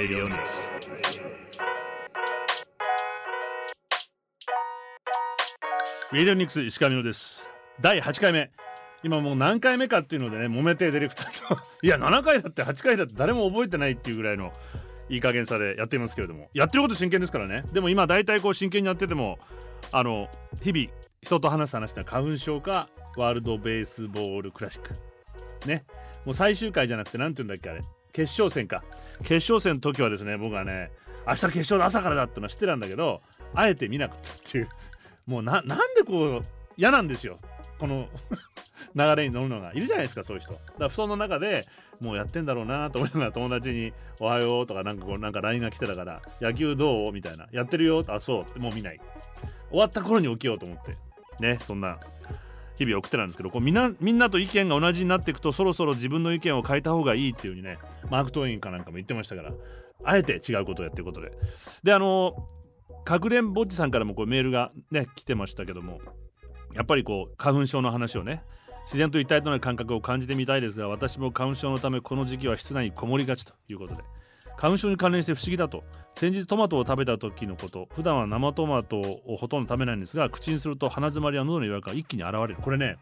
Radio Mix. レディオニクス石川美乃です。第8回目。今もう何回目かっていうのでね揉めてディレクターと。いや7回だって8回だって誰も覚えてないっていうぐらいのいい加減さでやっていますけれども。やってること真剣ですからね。でも今大体こう真剣にやっててもあの日々人と話す話って花粉症かワールドベースボールクラシック。ね。もう最終回じゃなくて何て言うんだっけあれ。決勝戦か。決勝戦の時はですね僕はね明日決勝の朝からだってのは知ってたんだけどあえて見なかったっていう。もうなんでこう嫌なんですよ。この 流れに乗るのが。いるじゃないですかそういう人。だから布団の中でもうやってんだろうなと思いながら友達に「おはよう」とかなんかこうなんか LINE が来てたから「野球どう?」みたいな「やってるよ」あそうもう見ない。終わった頃に起きようと思って。ねそんな。日々送ってたんですけどこうみんなみんなと意見が同じになっていくとそろそろ自分の意見を変えた方がいいっていうふうにねマーク・トインかなんかも言ってましたからあえて違うことをやってることで。であのかくれんぼっちさんからもこうメールがね来てましたけどもやっぱりこう花粉症の話をね自然と一体となる感覚を感じてみたいですが私も花粉症のためこの時期は室内にこもりがちということで。花粉症に関連して不思議だと。先日トマトを食べた時のこと。普段は生トマトをほとんど食べないんですが口にすると鼻づまりや喉の違和感が一気に現れる。これね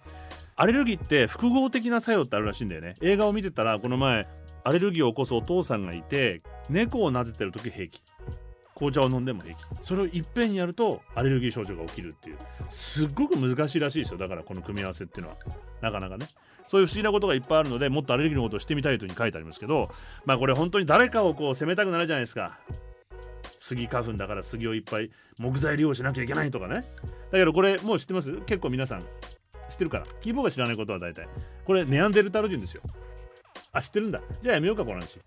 アレルギーって複合的な作用ってあるらしいんだよね。映画を見てたらこの前アレルギーを起こすお父さんがいて猫をなぜてる時平気。紅茶を飲んでも平気。それをいっぺんにやるとアレルギー症状が起きるっていう。すっごく難しいらしいですよ。だからこの組み合わせっていうのは。なかなかね。そういう不思議なことがいっぱいあるのでもっとアレルギーのことをしてみたいというふうに書いてありますけどまあこれ本当に誰かをこう責めたくなるじゃないですか。杉花粉だから杉をいっぱい木材利用しなきゃいけないとかね。だけどこれもう知ってます？結構皆さん知ってるから。キーボーが知らないことは大体。これネアンデルタル人ですよ。あ知ってるんだ。じゃあやめようかこの話。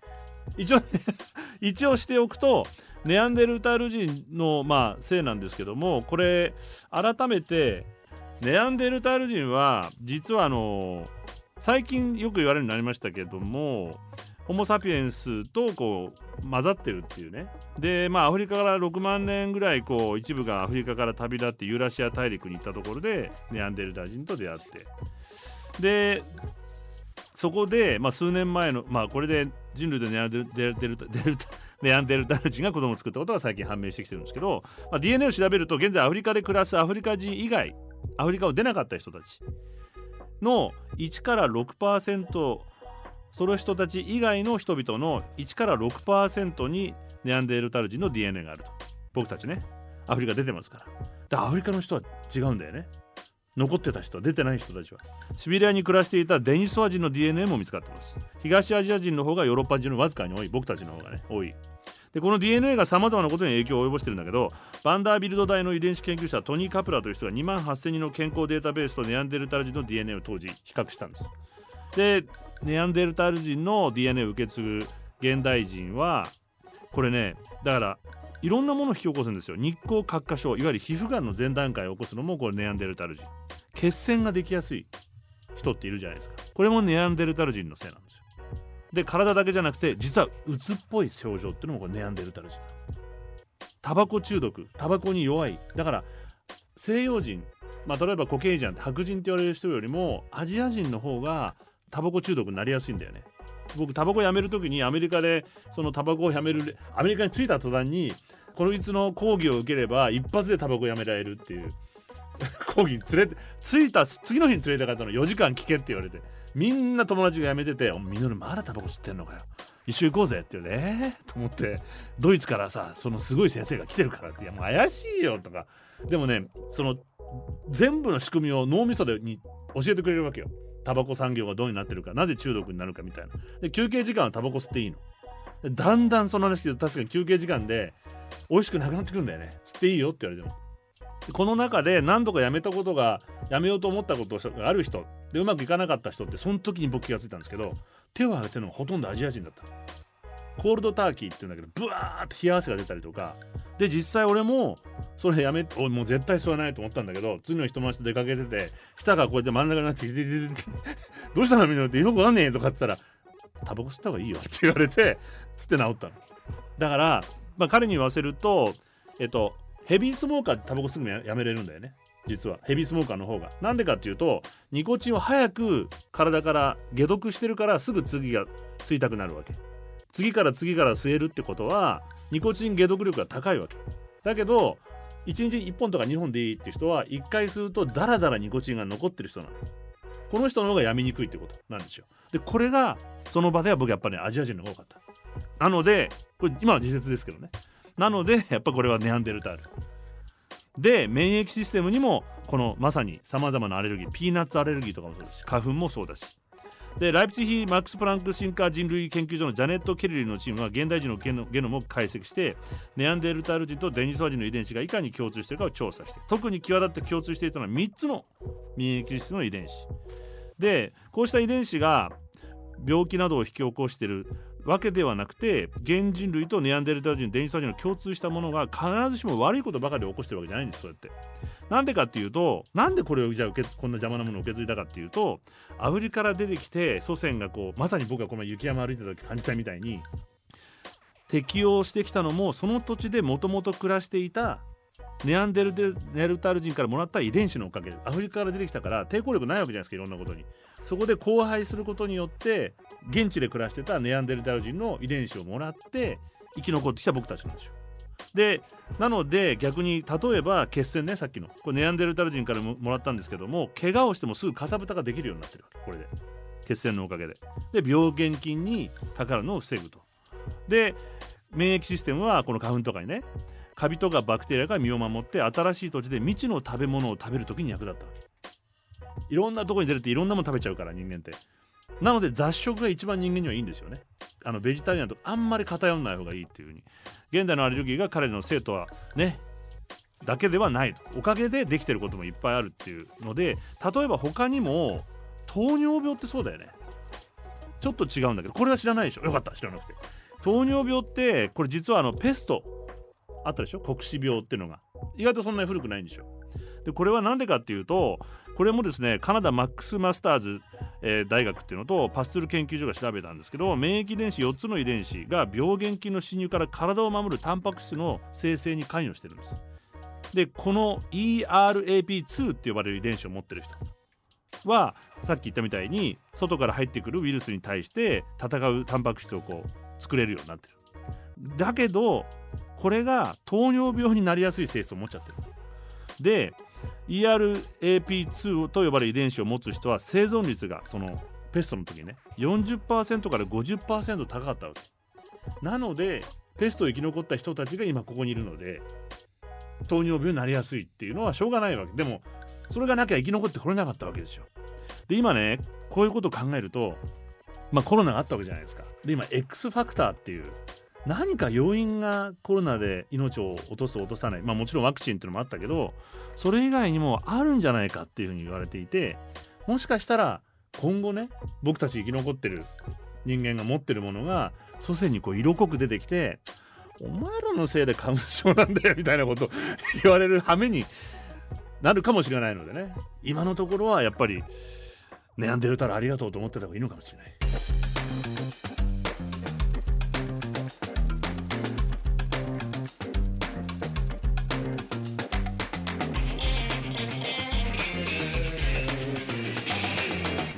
一応、ね、一応しておくとネアンデルタール人のまあせいなんですけどもこれ改めてネアンデルタール人は実はあの最近よく言われるようになりましたけどもホモ・サピエンスとこう混ざってるっていうね。でまあアフリカから6万年ぐらいこう一部がアフリカから旅立ってユーラシア大陸に行ったところでネアンデルター人と出会って。でそこで、まあ、数年前のまあこれで人類でネアンデルデルタデルタネアンデルタール人が子供を作ったことが最近判明してきてるんですけど、まあ、DNA を調べると現在アフリカで暮らすアフリカ人以外アフリカを出なかった人たちの1から6%その人たち以外の人々の1から6%にネアンデルタル人の DNA があると。僕たちねアフリカ出てますから。でアフリカの人は違うんだよね。残ってた人出てない人たちは。シベリアに暮らしていたデニソワ人の DNA も見つかってます。東アジア人の方がヨーロッパ人のわずかに多い。僕たちの方がね多い。でこの DNA がさまざまなことに影響を及ぼしてるんだけどバンダービルド大の遺伝子研究者トニー・カプラという人が2万8000人の健康データベースとネアンデルタール人の DNA を当時比較したんです。でネアンデルタール人の DNA を受け継ぐ現代人はこれねだからいろんなものを引き起こすんですよ。日光角化症いわゆる皮膚がんの前段階を起こすのもこれネアンデルタール人。血栓ができやすい人っているじゃないですか。これもネアンデルタール人のせいなんで体だけじゃなくて実はうつっぽい症状っていうのもこれネアンデルタル人タバコ中毒。タバコに弱い。だから西洋人まあ例えばコケイジャン白人って言われる人よりもアジア人の方がタバコ中毒になりやすいんだよね。僕タバコやめる時にアメリカでそのタバコをやめるアメリカに着いた途端にこいつの講義を受ければ一発でタバコやめられるっていう 講義に連れて着いた次の日に連れて帰ったの。4時間聞けって言われて。みんな友達が辞めてて「おみのるまだタバコ吸ってんのかよ。一緒行こうぜ」って言うね、と思って。ドイツからさそのすごい先生が来てるからって「いやもう怪しいよ」とか。でもねその全部の仕組みを脳みそでに教えてくれるわけよ。タバコ産業がどうになってるか。なぜ中毒になるかみたいな。で休憩時間はタバコ吸っていいの。だんだんその話で確かに休憩時間で美味しくなくなってくるんだよね。吸っていいよって言われても。この中で何度かやめたことがやめようと思ったことがある人でうまくいかなかった人ってその時に僕気がついたんですけど手を挙げてるのがほとんどアジア人だったコールドターキーって言うんだけどブワーって冷や汗が出たりとか。で実際俺もそれやめおもう絶対吸わないと思ったんだけど次の日友達と出かけてて舌がこうやって真ん中になって「どうしたのみんなってよくわかんねえ」とかって言ったら「タバコ吸った方がいいよ」って言われてつって治ったの。だからまあ彼に言わせるとえっとヘビースモーカーってタバコすぐやめれるんだよね。実は。ヘビースモーカーの方が。なんでかっていうとニコチンを早く体から解毒してるからすぐ次が吸いたくなるわけ。次から次から吸えるってことはニコチン解毒力が高いわけ。だけど1日1本とか2本でいいって人は1回吸うとダラダラニコチンが残ってる人なの。この人の方がやみにくいってこと。なんですよ。でこれがその場では僕やっぱり、ね、アジア人の方が多かった。なのでこれ今は自説ですけどね。なので やっぱこれはネアンデルタール。で免疫システムにもこのまさにさまざまなアレルギーピーナッツアレルギーとかもそうですし花粉もそうだし。でライプツィヒマックス・プランク進化人類研究所のジャネット・ケリリのチームは現代人のゲノゲノムを解析してネアンデルタール人とデニソワ人の遺伝子がいかに共通しているかを調査して特に際立って共通していたのは3つの免疫システムの遺伝子。でこうした遺伝子が病気などを引き起こしているわけではなくて原人類とネアンデルタル人デニソワ人の共通したものが必ずしも悪いことばかり起こしてるわけじゃないんですそうやって。なんでかっていうとなんでこれをじゃあ受けこんな邪魔なものを受け継いだかっていうとアフリカから出てきて祖先がこうまさに僕がこの雪山歩いてた時感じたみたいに適応してきたのもその土地でもともと暮らしていたネアンデルネルタル人からもらった遺伝子のおかげでアフリカから出てきたから抵抗力ないわけじゃないですかいろんなことに。そこで交配することによって現地で暮らしてたネアンデルタル人の遺伝子をもらって生き残ってきた僕たちなんですよ。でなので逆に例えば血栓ねさっきの。これネアンデルタル人からもらったんですけども怪我をしてもすぐかさぶたができるようになってるわけ。これで。血栓のおかげで。で病原菌にかかるのを防ぐと。で免疫システムはこの花粉とかにねカビとかバクテリアが身を守って新しい土地で未知の食べ物を食べる時に役立ったわけ。いろんなとこに出るっていろんなもの食べちゃうから人間って。なので雑食が一番人間にはいいんですよね。あのベジタリアンとあんまり偏らない方がいいっていう風に。現代のアレルギーが彼の生徒はねだけではないと。おかげでできてることもいっぱいあるっていうので例えば他にも糖尿病ってそうだよね。ちょっと違うんだけどこれは知らないでしょ。よかった知らなくて。糖尿病ってこれ実はあのペスト。あったでしょ？黒死病っていうのが。意外とそんなに古くないんですよでこれは何でかっていうとこれもですねカナダマックスマスターズ、えー、大学っていうのとパスツール研究所が調べたんですけど免疫遺伝子4つの遺伝子が病原菌の侵入から体を守るタンパク質の生成に関与してるんです。でこの ERAP2 って呼ばれる遺伝子を持ってる人はさっき言ったみたいに外から入ってくるウイルスに対して戦うタンパク質をこう作れるようになってる。だけどこれが糖尿病になりやすい性質を持っちゃってる。で ERAP2 と呼ばれる遺伝子を持つ人は生存率がそのペストの時ね40%から50%高かったわけ。なのでペストを生き残った人たちが今ここにいるので糖尿病になりやすいっていうのはしょうがないわけ。でもそれがなきゃ生き残ってこれなかったわけですよ。で今ねこういうことを考えるとまあコロナがあったわけじゃないですか。で今 X ファクターっていう何か要因がコロナで命を落とす落とさないまあもちろんワクチンっていうのもあったけどそれ以外にもあるんじゃないかっていうふうに言われていてもしかしたら今後ね僕たち生き残ってる人間が持ってるものが祖先にこう色濃く出てきてお前らのせいで花粉症なんだよみたいなこと言われる羽目になるかもしれないのでね今のところはやっぱり悩んでるたらありがとうと思ってた方がいいのかもしれない。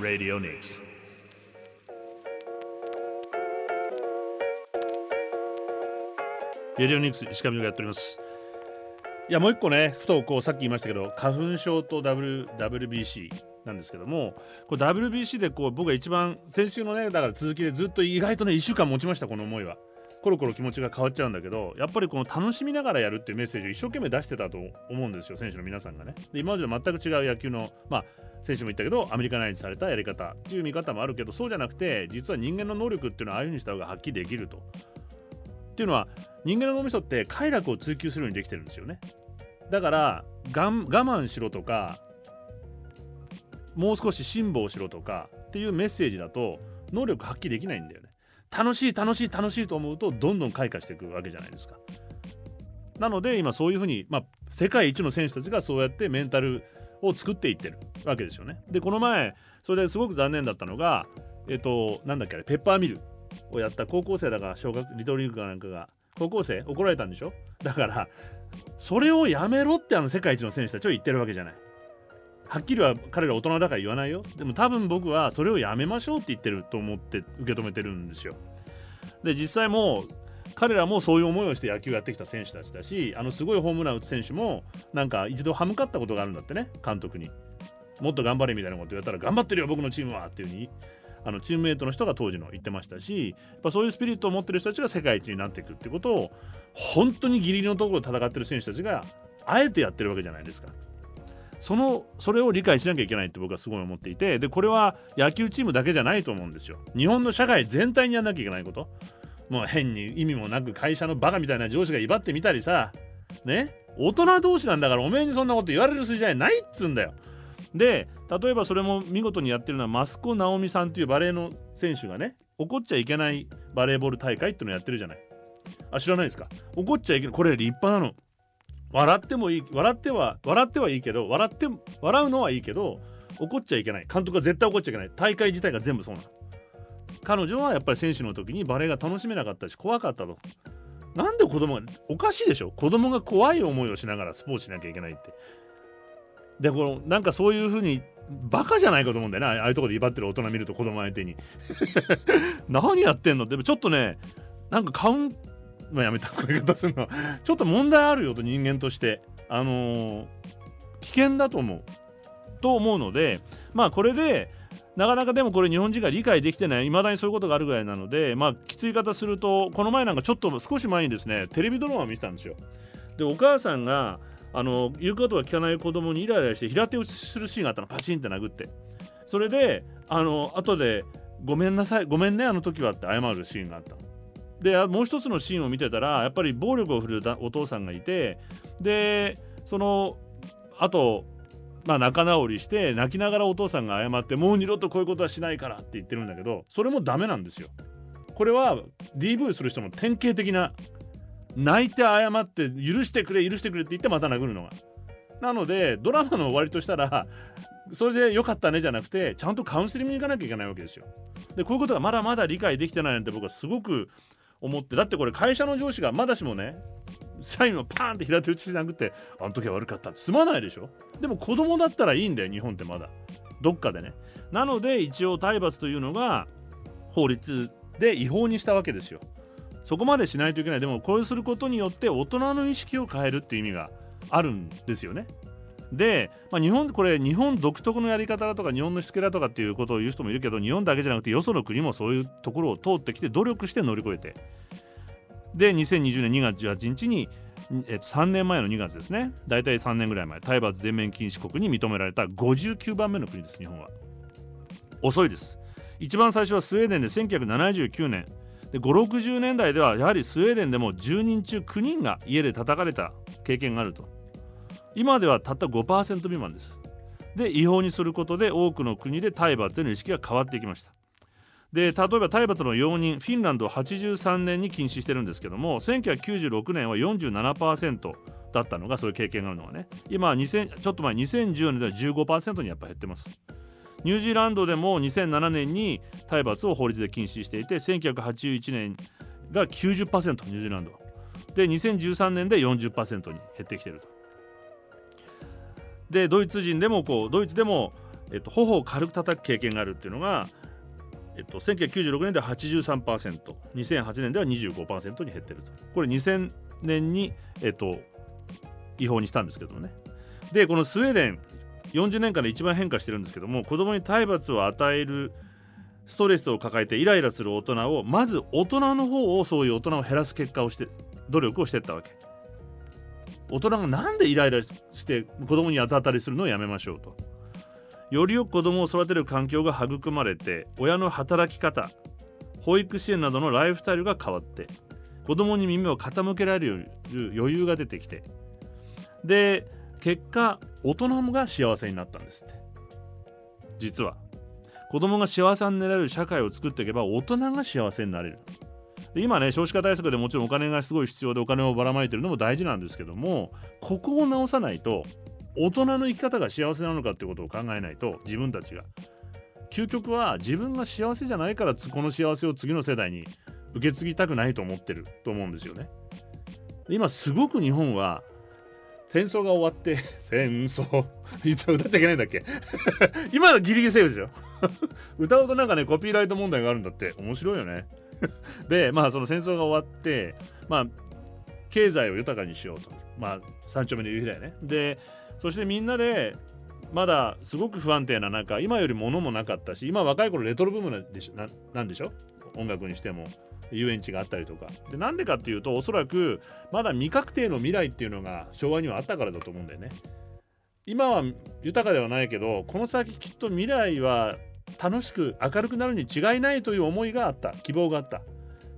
Radio Nix. レディオニクス石上がやっております。いやもう一個ねふとこうさっき言いましたけど花粉症と w WBC なんですけどもこれ WBC でこう僕が一番先週のねだから続きでずっと意外とね1週間持ちましたこの思いは。コロコロ気持ちが変わっちゃうんだけどやっぱりこの楽しみながらやるっていうメッセージを一生懸命出してたと思うんですよ選手の皆さんがね。で今までと全く違う野球のまあ選手も言ったけどアメリカナイズされたやり方っていう見方もあるけどそうじゃなくて実は人間の能力っていうのはああいうふうにした方が発揮できると。っていうのは人間の脳みそって快楽を追求するようにできてるんですよね。だから我慢しろとかもう少し辛抱しろとかっていうメッセージだと能力発揮できないんだよ。楽しい楽しい楽しいと思うとどんどん開花していくわけじゃないですか。なので今そういうふうに、まあ、世界一の選手たちがそうやってメンタルを作っていってるわけですよね。でこの前それですごく残念だったのがえっとなんだっけあれペッパーミルをやった高校生だから小学リトルリングかなんかが高校生怒られたんでしょ？だからそれをやめろってあの世界一の選手たちは言ってるわけじゃない。はっきりは彼ら大人だから言わないよ。でも多分僕はそれをやめましょうって言ってると思って受け止めてるんですよ。で実際もう彼らもそういう思いをして野球やってきた選手たちだしあのすごいホームラン打つ選手もなんか一度歯向かったことがあるんだってね監督に。もっと頑張れみたいなこと言われたら頑張ってるよ僕のチームはっていう風に。あのチームメイトの人が当時の言ってましたしやっぱそういうスピリットを持ってる人たちが世界一になっていくってことを本当にギリギリのところで戦ってる選手たちがあえてやってるわけじゃないですか。そのそれを理解しなきゃいけないって僕はすごい思っていてでこれは野球チームだけじゃないと思うんですよ。日本の社会全体にやんなきゃいけないこともう変に意味もなく会社のバカみたいな上司が威張ってみたりさね？大人同士なんだからおめえにそんなこと言われる筋合いないっつうんだよ。で例えばそれも見事にやってるのは益子直美さんっていうバレーの選手がね怒っちゃいけないバレーボール大会っていうのやってるじゃない。あ知らないですか？怒っちゃいけないこれ立派なの。笑ってもいい笑っては笑ってはいいけど笑って笑うのはいいけど怒っちゃいけない監督は絶対怒っちゃいけない大会自体が全部そうなの。彼女はやっぱり選手の時にバレーが楽しめなかったし怖かったと。なんで子供がおかしいでしょ子供が怖い思いをしながらスポーツしなきゃいけないって。でこのなんかそういうふうにバカじゃないかと思うんだよねああいうとこで威張ってる大人見ると子供相手に 何やってんの？でもちょっとねなんかカウンまあやめたこういう方するのはちょっと問題あるよと人間として。あのー、危険だと思う。と思うのでまあこれでなかなかでもこれ日本人が理解できてない未だにそういうことがあるぐらいなのでまあきつい方するとこの前なんかちょっと少し前にですねテレビドラマを見てたんですよ。でお母さんがあの言うことが聞かない子供にイライラして平手打ちするシーンがあったの。パチンって殴って。それであの後でごめんなさいごめんねあの時はって謝るシーンがあったでもう一つのシーンを見てたらやっぱり暴力を振るうお父さんがいてでそのあとまあ仲直りして泣きながらお父さんが謝ってもう二度とこういうことはしないからって言ってるんだけどそれもダメなんですよ。これは DV する人の典型的な泣いて謝って許してくれ許してくれって言ってまた殴るのが。なのでドラマの終わりとしたらそれで良かったねじゃなくてちゃんとカウンセリングに行かなきゃいけないわけですよ。でこういうことがまだまだ理解できてないなんて僕はすごく思ってだってこれ会社の上司がまだしもね社員をパーンって平手打ちしなくてあの時は悪かったってすまないでしょ？でも子供だったらいいんだよ日本ってまだ。どっかでね。なので一応体罰というのが法律で違法にしたわけですよ。そこまでしないといけない。でもこれすることによって大人の意識を変えるっていう意味があるんですよね。で、まあ、日本これ日本独特のやり方だとか日本のしつけだとかっていうことを言う人もいるけど日本だけじゃなくてよその国もそういうところを通ってきて努力して乗り越えて。で2020年2月18日に、えっと、3年前の2月ですね。大体3年ぐらい前体罰全面禁止国に認められた59番目の国です日本は。遅いです。一番最初はスウェーデンで1979年。で560年代ではやはりスウェーデンでも10人中9人が家で叩かれた経験があると。今ではたった5%未満です。で違法にすることで多くの国で体罰への意識が変わっていきました。で例えば体罰の容認フィンランドは83年に禁止してるんですけども1996年は47%だったのがそういう経験があるのはね。今は2000ちょっと前2014年では15%にやっぱ減ってます。ニュージーランドでも2007年に体罰を法律で禁止していて1981年が90%ニュージーランドで2013年で40%に減ってきてると。でドイツ人でもこうドイツでも、えっと、頬を軽く叩く経験があるっていうのが、えっと、1996年では 83%2008 年では25%に減ってると。これ2000年に、えっと、違法にしたんですけどもね。でこのスウェーデン40年間で一番変化してるんですけども子供に体罰を与えるストレスを抱えてイライラする大人をまず大人の方をそういう大人を減らす結果をして努力をしていったわけ。大人がなんでイライラして子供に八つ当たりするのをやめましょうと。よりよく子供を育てる環境が育まれて親の働き方保育支援などのライフスタイルが変わって子供に耳を傾けられる余裕が出てきてで結果大人が幸せになったんですって。実は子供が幸せになれる社会を作っていけば大人が幸せになれる。で今ね少子化対策でもちろんお金がすごい必要でお金をばらまいてるのも大事なんですけどもここを直さないと大人の生き方が幸せなのかってことを考えないと自分たちが。究極は自分が幸せじゃないからこの幸せを次の世代に受け継ぎたくないと思ってると思うんですよね。今すごく日本は戦争が終わって 戦争。いつ歌っちゃいけないんだっけ？今のギリギリセーフでしょ？歌うとなんかねコピーライト問題があるんだって面白いよね。でまあその戦争が終わってまあ経済を豊かにしようと。まあ三丁目の夕日だよね。でそしてみんなでまだすごく不安定な中今より物もなかったし今若い頃レトロブームなんでしょななんでしょ？音楽にしても遊園地があったりとか。でなんでかっていうとおそらくまだ未確定の未来っていうのが昭和にはあったからだと思うんだよね。今は豊かではないけどこの先きっと未来は楽しく明るくなるに違いないという思いがあった。希望があった。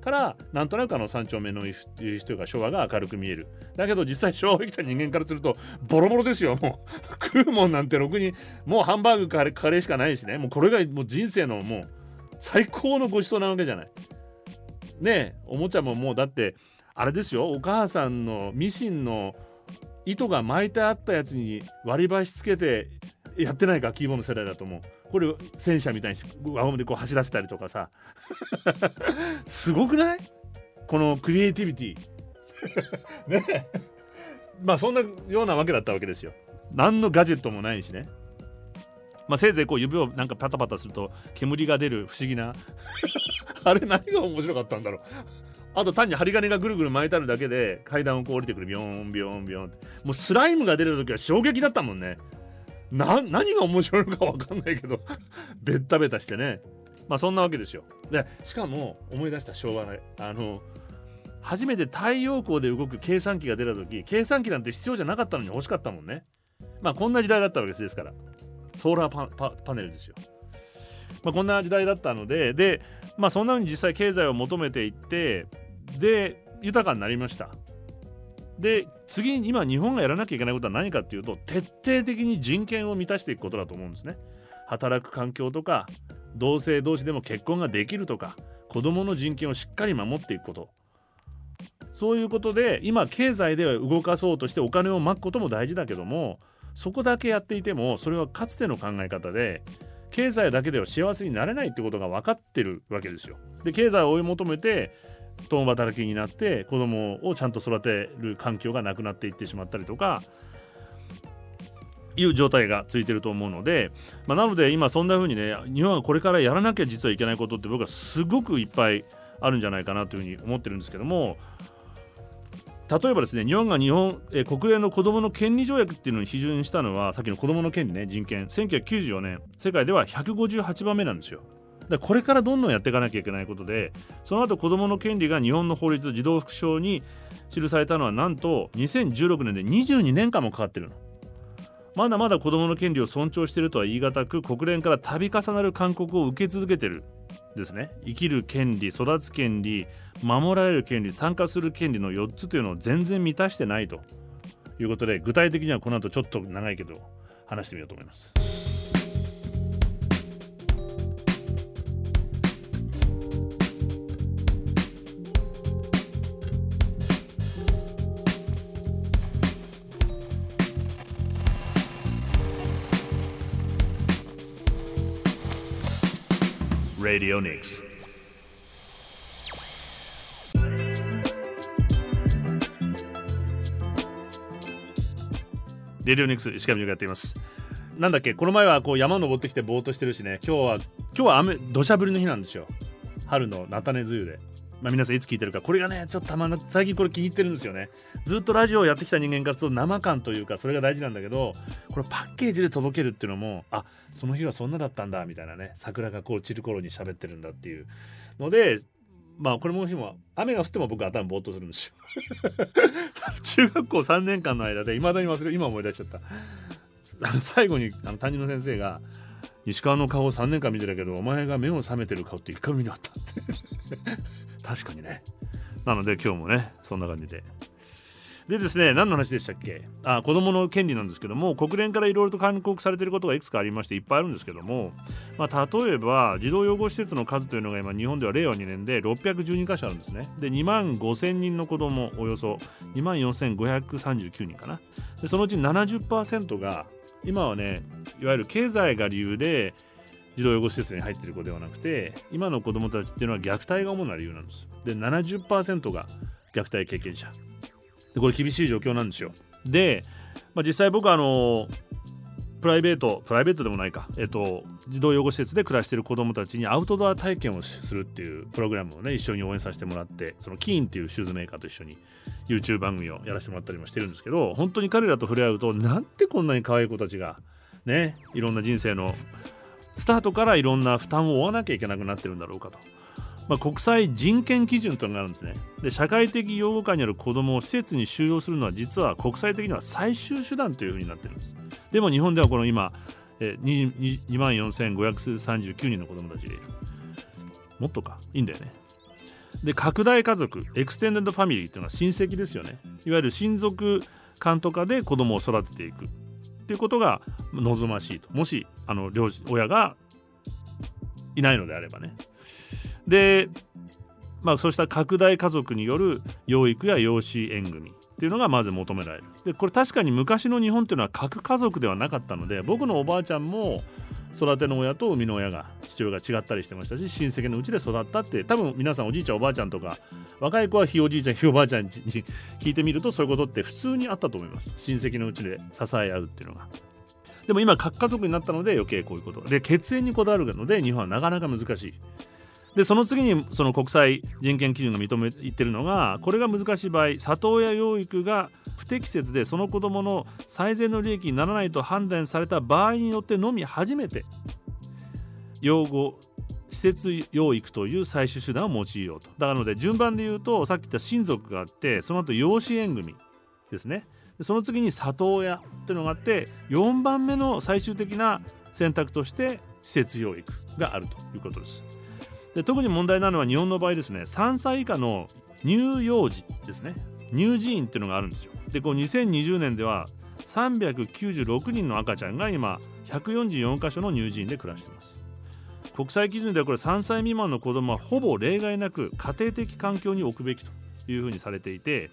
からなんとなくあの三丁目の夕日というか昭和が明るく見える。だけど実際昭和生きた人間からするとボロボロですよ。もう 食うもんなんてろくにもうハンバーグカレーしかないしね。もうこれがもう人生のもう最高のご馳走なわけじゃない。ねえおもちゃももうだってあれですよ。お母さんのミシンの糸が巻いてあったやつに割り箸つけてやってないかキーボード世代だと思う。これ戦車みたいに輪ゴムでこう走らせたりとかさ。すごくない？このクリエイティビティ。ねまあそんなようなわけだったわけですよ。何のガジェットもないしね。まあせいぜいこう指をなんかパタパタすると煙が出る不思議な。あれ何が面白かったんだろう。あと単に針金がぐるぐる巻いてあるだけで階段をこう降りてくる。ビヨンビヨンビヨンって。もうスライムが出る時は衝撃だったもんね。な何が面白いのか分かんないけど ベッタベタしてね。まあそんなわけですよ。でしかも思い出した昭和のあの初めて太陽光で動く計算機が出た時計算機なんて必要じゃなかったのに欲しかったもんね。まあこんな時代だったわけですですから。ソーラーパパネルですよ。まあこんな時代だったのででまあそんな風に実際経済を求めていってで豊かになりました。で次に今日本がやらなきゃいけないことは何かっていうと徹底的に人権を満たしていくことだと思うんですね働く環境とか同性同士でも結婚ができるとか子どもの人権をしっかり守っていくことそういうことで今経済では動かそうとしてお金をまくことも大事だけどもそこだけやっていてもそれはかつての考え方で経済だけでは幸せになれないってことが分かってるわけですよ。で経済を追い求めて共働きになって子供をちゃんと育てる環境がなくなっていってしまったりとかいう状態がついてると思うので、まあ、なので今そんな風にね日本はこれからやらなきゃ実はいけないことって僕はすごくいっぱいあるんじゃないかなというふうに思ってるんですけども例えばですね日本が日本え国連の子どもの権利条約っていうのに批准したのはさっきの子どもの権利ね人権1994年世界では158番目なんですよ。でこれからどんどんやっていかなきゃいけないことでその後子どもの権利が日本の法律児童福祉法に記されたのはなんと2016年で22年間もかかってるの。まだまだ子どもの権利を尊重しているとは言い難く国連から度重なる勧告を受け続けてるですね生きる権利育つ権利守られる権利参加する権利の4つというのを全然満たしてないということで具体的にはこの後ちょっと長いけど話してみようと思います。Radio Nix. レディオニクス石上がやっています。なんだっけこの前はこう山登ってきてぼーっとしてるしね。今日は今日は雨土砂降りの日なんですよ。春の菜種梅雨で。まあ、皆さんいつ聞いてるか。これがねちょっとたまの最近これ気に入ってるんですよね。ずっとラジオをやってきた人間からすると生感というかそれが大事なんだけどこれパッケージで届けるっていうのもあその日はそんなだったんだみたいなね。桜がこう散る頃に喋ってるんだっていう。のでまあこれも日も雨が降っても僕は頭ぼーっとするんですよ。中学校3年間の間でいまだに忘れ今思い出しちゃった。最後にあの担任の先生が石川の顔を3年間見てたけどお前が目を覚めてる顔って一回見なかったって。確かにね。なので今日もねそんな感じで。でですね何の話でしたっけ？あ子供の権利なんですけども国連からいろいろと勧告されていることがいくつかありましていっぱいあるんですけども、まあ、例えば児童養護施設の数というのが今日本では令和2年で612箇所あるんですね。で2万5000人の子供およそ2万4539人かな。でそのうち70%が今はねいわゆる経済が理由で児童養護施設に入っている子ではなくて今の子どもたちっていうのは虐待が主な理由なんです。で70%が虐待経験者。でこれ厳しい状況なんですよ。で、まあ、実際僕はあのプライベートプライベートでもないか、えっと、児童養護施設で暮らしている子どもたちにアウトドア体験をするっていうプログラムをね一緒に応援させてもらってそのキーンっていうシューズメーカーと一緒に YouTube 番組をやらせてもらったりもしてるんですけど本当に彼らと触れ合うとなんてこんなに可愛い子たちがねいろんな人生のスタートからいろんな負担を負わなきゃいけなくなってるんだろうかと。まあ、国際人権基準というのがあるんですね。で社会的養護下にある子どもを施設に収容するのは実は国際的には最終手段というふうになってるんです。でも日本ではこの今 2, 万4539人の子供たちがいる。もっとか？いいんだよね。で拡大家族 extended family っていうのは親戚ですよね。いわゆる親族間とかで子供を育てていく。っていうことが望ましいと。もしあの両親がいないのであればね。でまあそうした拡大家族による養育や養子縁組。っていうのがまず求められる。でこれ確かに昔の日本っていうのは核家族ではなかったので僕のおばあちゃんも育ての親と生みの親が父親が違ったりしてましたし親戚のうちで育ったって多分皆さんおじいちゃんおばあちゃんとか若い子はひいおじいちゃんひいおばあちゃんに聞いてみるとそういうことって普通にあったと思います。親戚のうちで支え合うっていうのが。でも今核家族になったので余計こういうこと。で血縁にこだわるので日本はなかなか難しい。でその次にその国際人権基準が認めてるのがこれが難しい場合里親養育が不適切でその子どもの最善の利益にならないと判断された場合によってのみ初めて養護施設養育という最終手段を用いようと。だからので順番で言うとさっき言った親族があってその後養子縁組ですね。その次に里親というのがあって4番目の最終的な選択として施設養育があるということです。で特に問題なのは日本の場合ですね3歳以下の乳幼児ですね。乳児院っていうのがあるんですよ。でこう2020年では396人の赤ちゃんが今144箇所の乳児院で暮らしています。国際基準ではこれ3歳未満の子どもはほぼ例外なく家庭的環境に置くべきというふうにされていて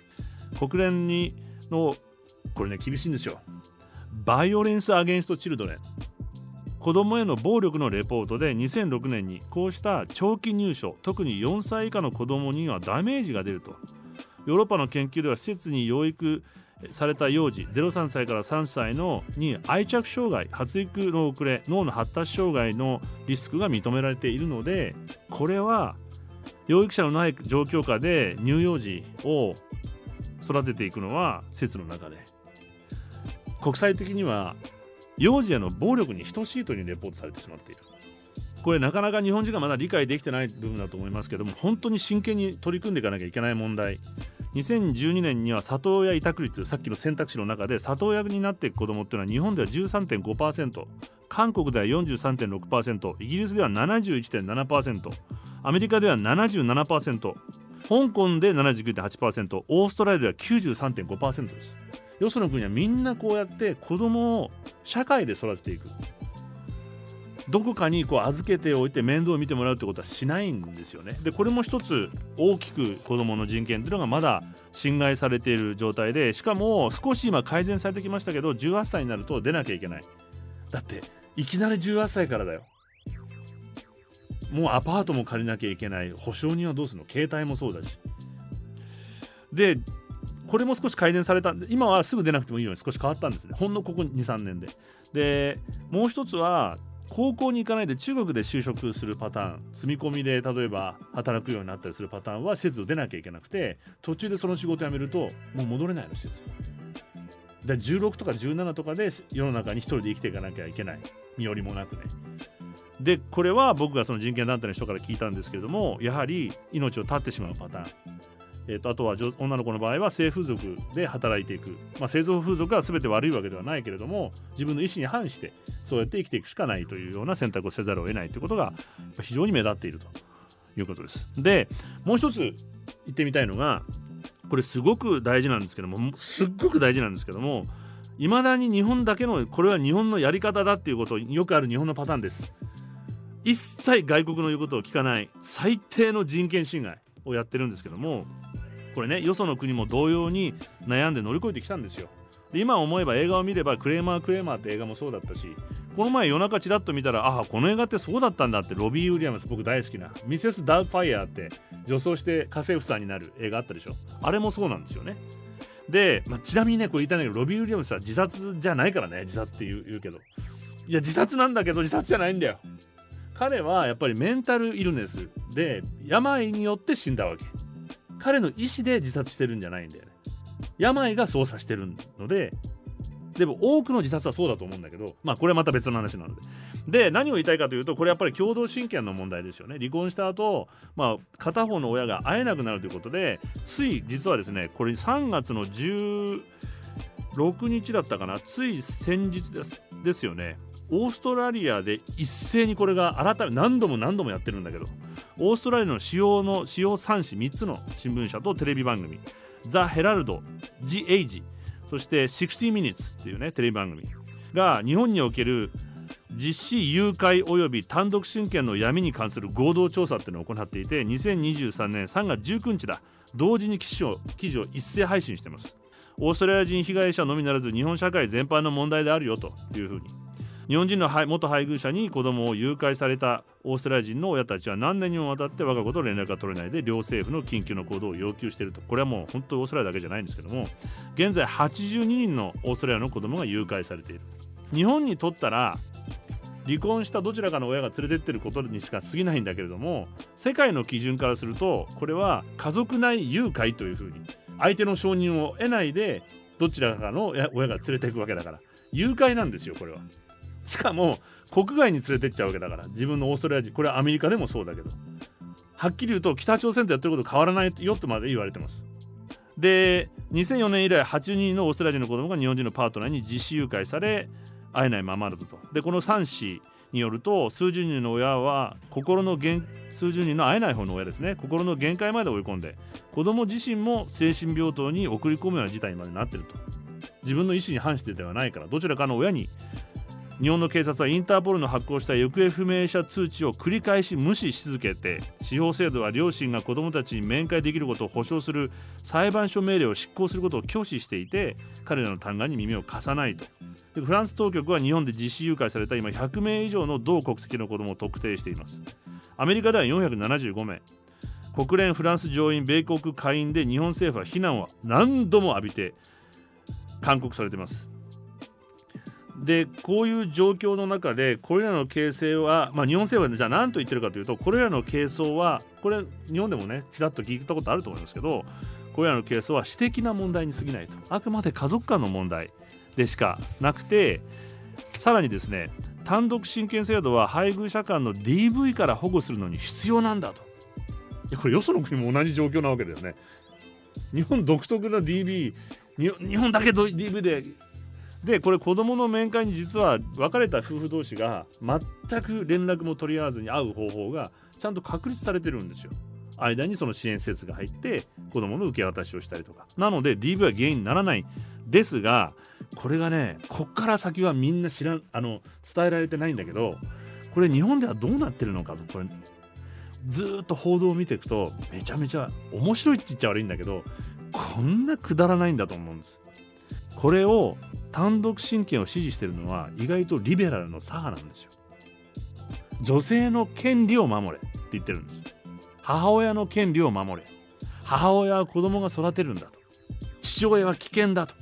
国連にのこれね厳しいんですよ。バイオレンス・アゲンスト・チルドレン。子どもへの暴力のレポートで2006年にこうした長期入所特に4歳以下の子どもにはダメージが出ると。ヨーロッパの研究では施設に養育された幼児03歳から3歳のに愛着障害発育の遅れ脳の発達障害のリスクが認められているのでこれは養育者のない状況下で乳幼児を育てていくのは施設の中で。国際的には幼児への暴力に等しいというレポートされてしまっている。これなかなか日本人がまだ理解できてない部分だと思いますけども本当に真剣に取り組んでいかなきゃいけない問題。2012年には里親委託率さっきの選択肢の中で里親になっていく子どもっていうのは日本では13.5%韓国では43.6%イギリスでは71.7%アメリカでは77%香港で79.8%オーストラリアでは93.5%です。よその国はみんなこうやって子供を社会で育てていくどこかにこう預けておいて面倒を見てもらうってことはしないんですよね。でこれも一つ大きく子どもの人権っていうのがまだ侵害されている状態でしかも少し今改善されてきましたけど18歳になると出なきゃいけない。だっていきなり18歳からだよ。もうアパートも借りなきゃいけない保証人はどうするの？携帯もそうだし。でこれも少し改善されたんで今はすぐ出なくてもいいように少し変わったんですね。ほんのここ23年で。でもう一つは高校に行かないで中国で就職するパターン。住み込みで例えば働くようになったりするパターンは施設を出なきゃいけなくて途中でその仕事辞めるともう戻れないの施設で16とか17とかで世の中に一人で生きていかなきゃいけない。身寄りもなくね。でこれは僕がその人権団体の人から聞いたんですけれどもやはり命を絶ってしまうパターン。えーと、あとは女の子の場合は性風俗で働いていく、まあ、性風俗が全て悪いわけではないけれども自分の意思に反してそうやって生きていくしかないというような選択をせざるを得ないということが非常に目立っているということです。でもう一つ言ってみたいのがこれすごく大事なんですけどもすっごく大事なんですけどもいまだに日本だけのこれは日本のやり方だっていうことよくある日本のパターンです。一切外国の言うことを聞かない最低の人権侵害をやってるんですけどもこれねよその国も同様に悩んで乗り越えてきたんですよ。で今思えば映画を見ればクレーマークレーマーって映画もそうだったしこの前夜中ちらっと見たらああこの映画ってそうだったんだってロビー・ウィリアムス僕大好きなミセス・ダウファイヤーって女装して家政婦さんになる映画あったでしょ。あれもそうなんですよね。で、まあ、ちなみにねこれ言いたいんだけどロビー・ウィリアムスは自殺じゃないからね自殺って言う言うけど。いや自殺なんだけど自殺じゃないんだよ。彼はやっぱりメンタルイルネスで病によって死んだわけ。彼の意思で自殺してるんじゃないんだよね。病が操作してるのででも多くの自殺はそうだと思うんだけどまあこれはまた別の話なので。で何を言いたいかというとこれやっぱり共同親権の問題ですよね。離婚した後、まあ片方の親が会えなくなるということでつい実はですねこれ3月の16日だったかな。つい先日ですですよね。オーストラリアで一斉にこれが改め何度も何度もやってるんだけどオーストラリアの主要の主要3紙3つの新聞社とテレビ番組ザ・ヘラルド、ジ・エイジそして60 Minutes っていうねテレビ番組が日本における実施誘拐及び単独親権の闇に関する合同調査っていうのを行っていて2023年3月19日だ同時に記事を記事を一斉配信してます。オーストラリア人被害者のみならず日本社会全般の問題であるよというふうに。日本人の元配偶者に子供を誘拐されたオーストラリア人の親たちは何年にもわたって我が子と連絡が取れないで両政府の緊急の行動を要求しているとこれはもう本当にオーストラリアだけじゃないんですけども現在82人のオーストラリアの子供が誘拐されている日本にとったら離婚したどちらかの親が連れてってることにしか過ぎないんだけれども世界の基準からするとこれは家族内誘拐というふうに相手の承認を得ないでどちらかの親が連れていくわけだから誘拐なんですよこれは。しかも国外に連れてっちゃうわけだから自分のオーストラリア人これはアメリカでもそうだけど。はっきり言うと北朝鮮とやってること変わらないよとまで言われてます。で2004年以来8人のオーストラリア人の子供が日本人のパートナーに実施誘拐され会えないままだと。でこの3子によると数十人の親は心の限数十人の会えない方の親ですね。心の限界まで追い込んで子供自身も精神病棟に送り込むような事態にまでなってると。自分の意思に反してではないからどちらかの親に日本の警察はインターポールの発行した行方不明者通知を繰り返し無視し続けて司法制度は両親が子どもたちに面会できることを保証する裁判所命令を執行することを拒否していて彼らの嘆願に耳を貸さないと。フランス当局は日本で実施誘拐された今100名以上の同国籍の子どもを特定しています。アメリカでは475名。国連フランス上院米国下院で日本政府は非難を何度も浴びて勧告されています。でこういう状況の中でこれらの形成は、まあ、日本政府はじゃあ何と言ってるかというとこれらの係争はこれ日本でもねちらっと聞いたことあると思いますけどこれらの係争は私的な問題に過ぎないと。あくまで家族間の問題でしかなくてさらにですね単独親権制度は配偶者間の DV から保護するのに必要なんだと。これよその国も同じ状況なわけだよね。日本独特な DV 日本だけ DV ででこれ子どもの面会に実は別れた夫婦同士が全く連絡も取り合わずに会う方法がちゃんと確立されてるんですよ。間にその支援施設が入って子どもの受け渡しをしたりとかなので DV は原因にならないですがこれがねこっから先はみんな知らんあの伝えられてないんだけどこれ日本ではどうなってるのかとこれずっと報道を見ていくとめちゃめちゃ面白いって言っちゃ悪いんだけどこんなくだらないんだと思うんです。これを単独親権を支持しているのは意外とリベラルの左派なんですよ。女性の権利を守れって言ってるんです。母親の権利を守れ。母親は子供が育てるんだと。父親は危険だと。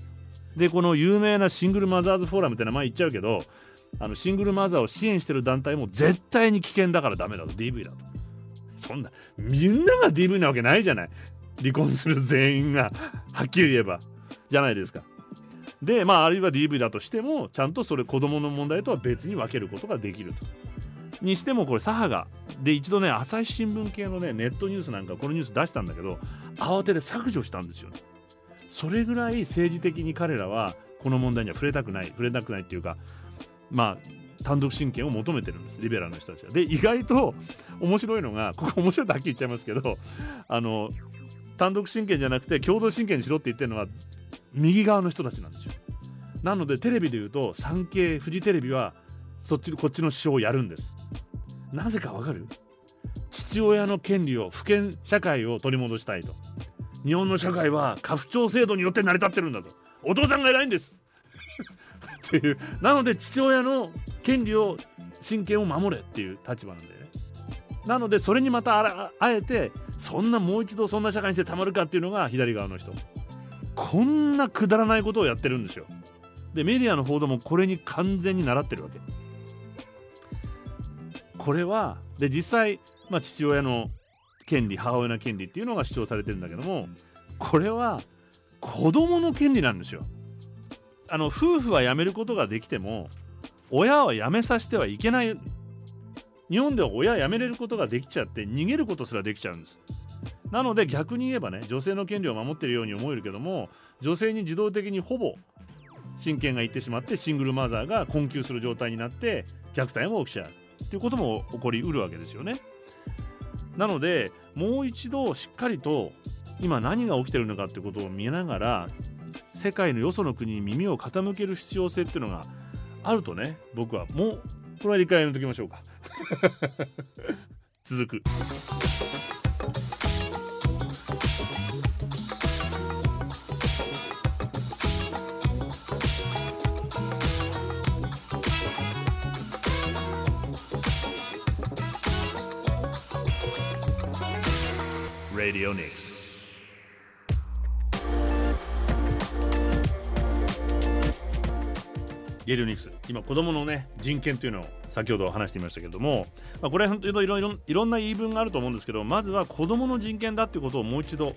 でこの有名なシングルマザーズフォーラムって名前言っちゃうけどあのシングルマザーを支援してる団体も絶対に危険だからダメだと DV だと。そんなみんなが DV なわけないじゃない。離婚する全員がはっきり言えばじゃないですか。でまああるいは DV だとしてもちゃんとそれ子どもの問題とは別に分けることができると。にしてもこれ左派がで一度ね朝日新聞系のねネットニュースなんかこのニュース出したんだけど慌てて削除したんですよね。それぐらい政治的に彼らはこの問題には触れたくない触れたくないっていうかまあ単独親権を求めてるんですリベラルの人たちは。で意外と面白いのがここ面白いとはっきり言っちゃいますけどあの単独親権じゃなくて共同親権にしろって言ってるのは右側の人たちなんですよ。なのでテレビで言うと産経フジテレビはそっちこっちの主張をやるんです。なぜかわかる？父親の権利を父権社会を取り戻したいと。日本の社会は家父長制度によって成り立ってるんだと。お父さんが偉いんです。っていう。なので父親の権利を親権を守れっていう立場なんだよね。なのでそれにまたあえてそんなもう一度そんな社会にしてたまるかっていうのが左側の人。こんなくだらないことをやってるんですよ。でメディアの報道もこれに完全に習ってるわけ。これはで実際、まあ、父親の権利母親の権利っていうのが主張されてるんだけどもこれは子供の権利なんですよ。あの夫婦は辞めることができても親は辞めさせてはいけない。日本では親辞めれることができちゃって逃げることすらできちゃうんです。なので逆に言えばね女性の権利を守っているように思えるけども女性に自動的にほぼ親権がいってしまってシングルマザーが困窮する状態になって虐待も起きちゃうっていうことも起こりうるわけですよね。なのでもう一度しっかりと今何が起きてるのかってことを見ながら世界のよその国に耳を傾ける必要性っていうのがあるとね僕はもうこれは理解やめときましょうか 続く。Radio Nix ゲリオニクス今子供のね人権というのを先ほど話していましたけれども、まあ、これは本当にいろいろいろんな言い分があると思うんですけどまずは子供の人権だっていうことをもう一度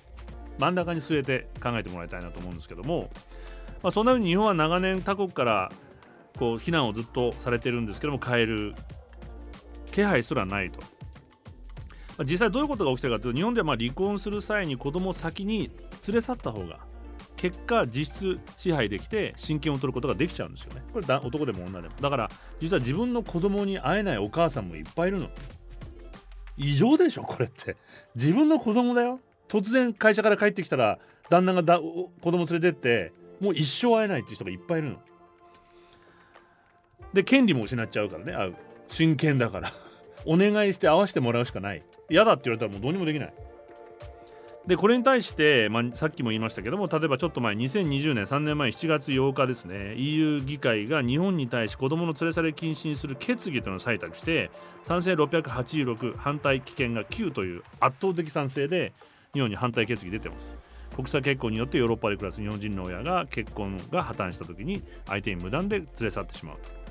真ん中に据えて考えてもらいたいなと思うんですけども、まあ、そんなふうに日本は長年他国からこう非難をずっとされてるんですけども変える気配すらないと。実際どういうことが起きてるかというと日本ではま離婚する際に子供を先に連れ去った方が結果実質支配できて親権を取ることができちゃうんですよね。これ男でも女でも。だから実は自分の子供に会えないお母さんもいっぱいいるの。異常でしょこれって。自分の子供だよ突然会社から帰ってきたら旦那がだ子供連れてってもう一生会えないっていう人がいっぱいいるの。で権利も失っちゃうからね。会う親権だから。お願いして会わせてもらうしかない。嫌だって言われたらもうどうにもできない。でこれに対して、まあ、さっきも言いましたけども例えばちょっと前2020年3年前7月8日ですね EU 議会が日本に対し子どもの連れ去り禁止にする決議というのを採択して賛成686反対棄権が9という圧倒的賛成で日本に反対決議出てます。国際結婚によってヨーロッパで暮らす日本人の親が結婚が破綻した時に相手に無断で連れ去ってしまうと。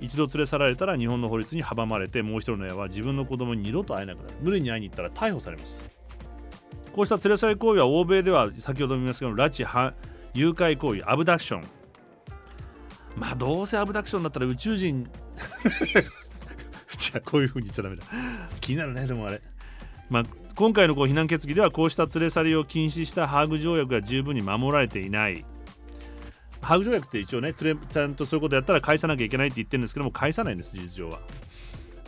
一度連れ去られたら日本の法律に阻まれてもう一人の親は自分の子供に二度と会えなくなる。無理に会いに行ったら逮捕されます。こうした連れ去り行為は欧米では先ほども言いましたけど拉致誘拐行為アブダクション。まあどうせアブダクションだったら宇宙人 じゃこういうふうに言っちゃダメだ。気になるねでもあれ。まあ今回のこう非難決議ではこうした連れ去りを禁止したハーグ条約が十分に守られていないハーグ条約って一応ねちゃんとそういうことやったら返さなきゃいけないって言ってるんですけども返さないんです事実上は。